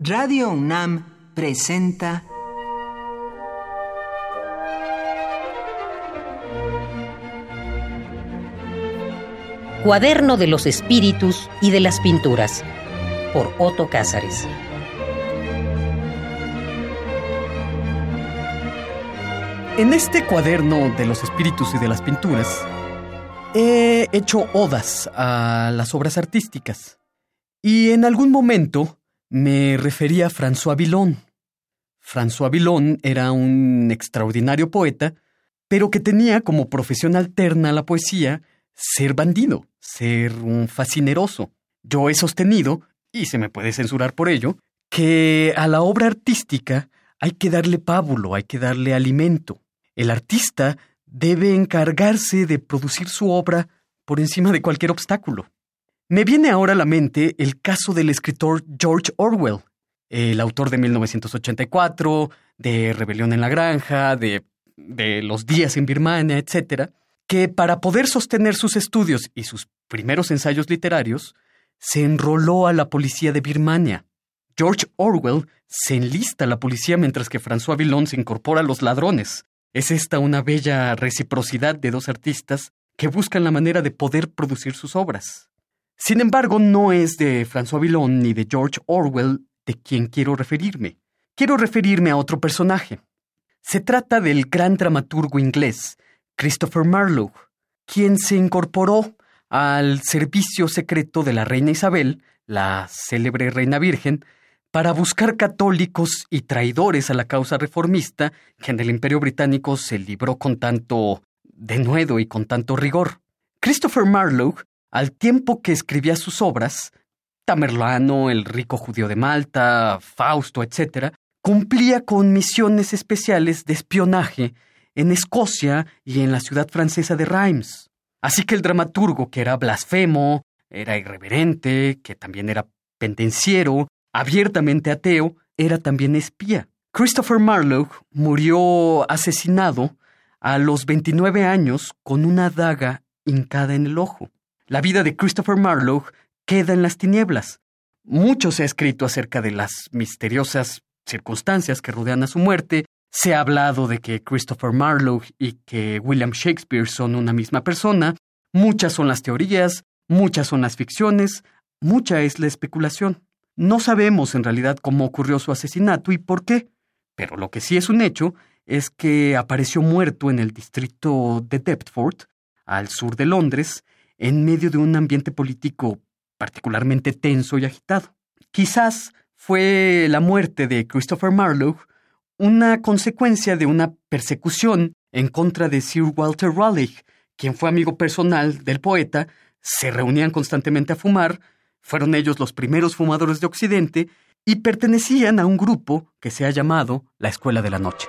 Radio UNAM presenta Cuaderno de los Espíritus y de las Pinturas por Otto Cázares. En este cuaderno de los espíritus y de las pinturas, he hecho odas a las obras artísticas. Y en algún momento me refería a François Villon. François Villon era un extraordinario poeta, pero que tenía como profesión alterna a la poesía ser bandido, ser un fascineroso. Yo he sostenido, y se me puede censurar por ello, que a la obra artística hay que darle pábulo, hay que darle alimento. El artista debe encargarse de producir su obra por encima de cualquier obstáculo. Me viene ahora a la mente el caso del escritor George Orwell, el autor de 1984, de Rebelión en la Granja, de, de Los días en Birmania, etc., que para poder sostener sus estudios y sus primeros ensayos literarios, se enroló a la policía de Birmania. George Orwell se enlista a la policía mientras que François Villon se incorpora a los ladrones. Es esta una bella reciprocidad de dos artistas que buscan la manera de poder producir sus obras. Sin embargo, no es de François Villon ni de George Orwell de quien quiero referirme. Quiero referirme a otro personaje. Se trata del gran dramaturgo inglés, Christopher Marlowe, quien se incorporó al servicio secreto de la reina Isabel, la célebre reina virgen, para buscar católicos y traidores a la causa reformista que en el Imperio Británico se libró con tanto denuedo y con tanto rigor. Christopher Marlowe, al tiempo que escribía sus obras, Tamerlano, el rico judío de Malta, Fausto, etc., cumplía con misiones especiales de espionaje en Escocia y en la ciudad francesa de Reims. Así que el dramaturgo, que era blasfemo, era irreverente, que también era pendenciero, abiertamente ateo, era también espía. Christopher Marlowe murió asesinado a los 29 años con una daga hincada en el ojo. La vida de Christopher Marlowe queda en las tinieblas. Mucho se ha escrito acerca de las misteriosas circunstancias que rodean a su muerte. Se ha hablado de que Christopher Marlowe y que William Shakespeare son una misma persona. Muchas son las teorías, muchas son las ficciones, mucha es la especulación. No sabemos en realidad cómo ocurrió su asesinato y por qué, pero lo que sí es un hecho es que apareció muerto en el distrito de Deptford, al sur de Londres, en medio de un ambiente político particularmente tenso y agitado. Quizás fue la muerte de Christopher Marlowe una consecuencia de una persecución en contra de Sir Walter Raleigh, quien fue amigo personal del poeta, se reunían constantemente a fumar, fueron ellos los primeros fumadores de Occidente y pertenecían a un grupo que se ha llamado la Escuela de la Noche.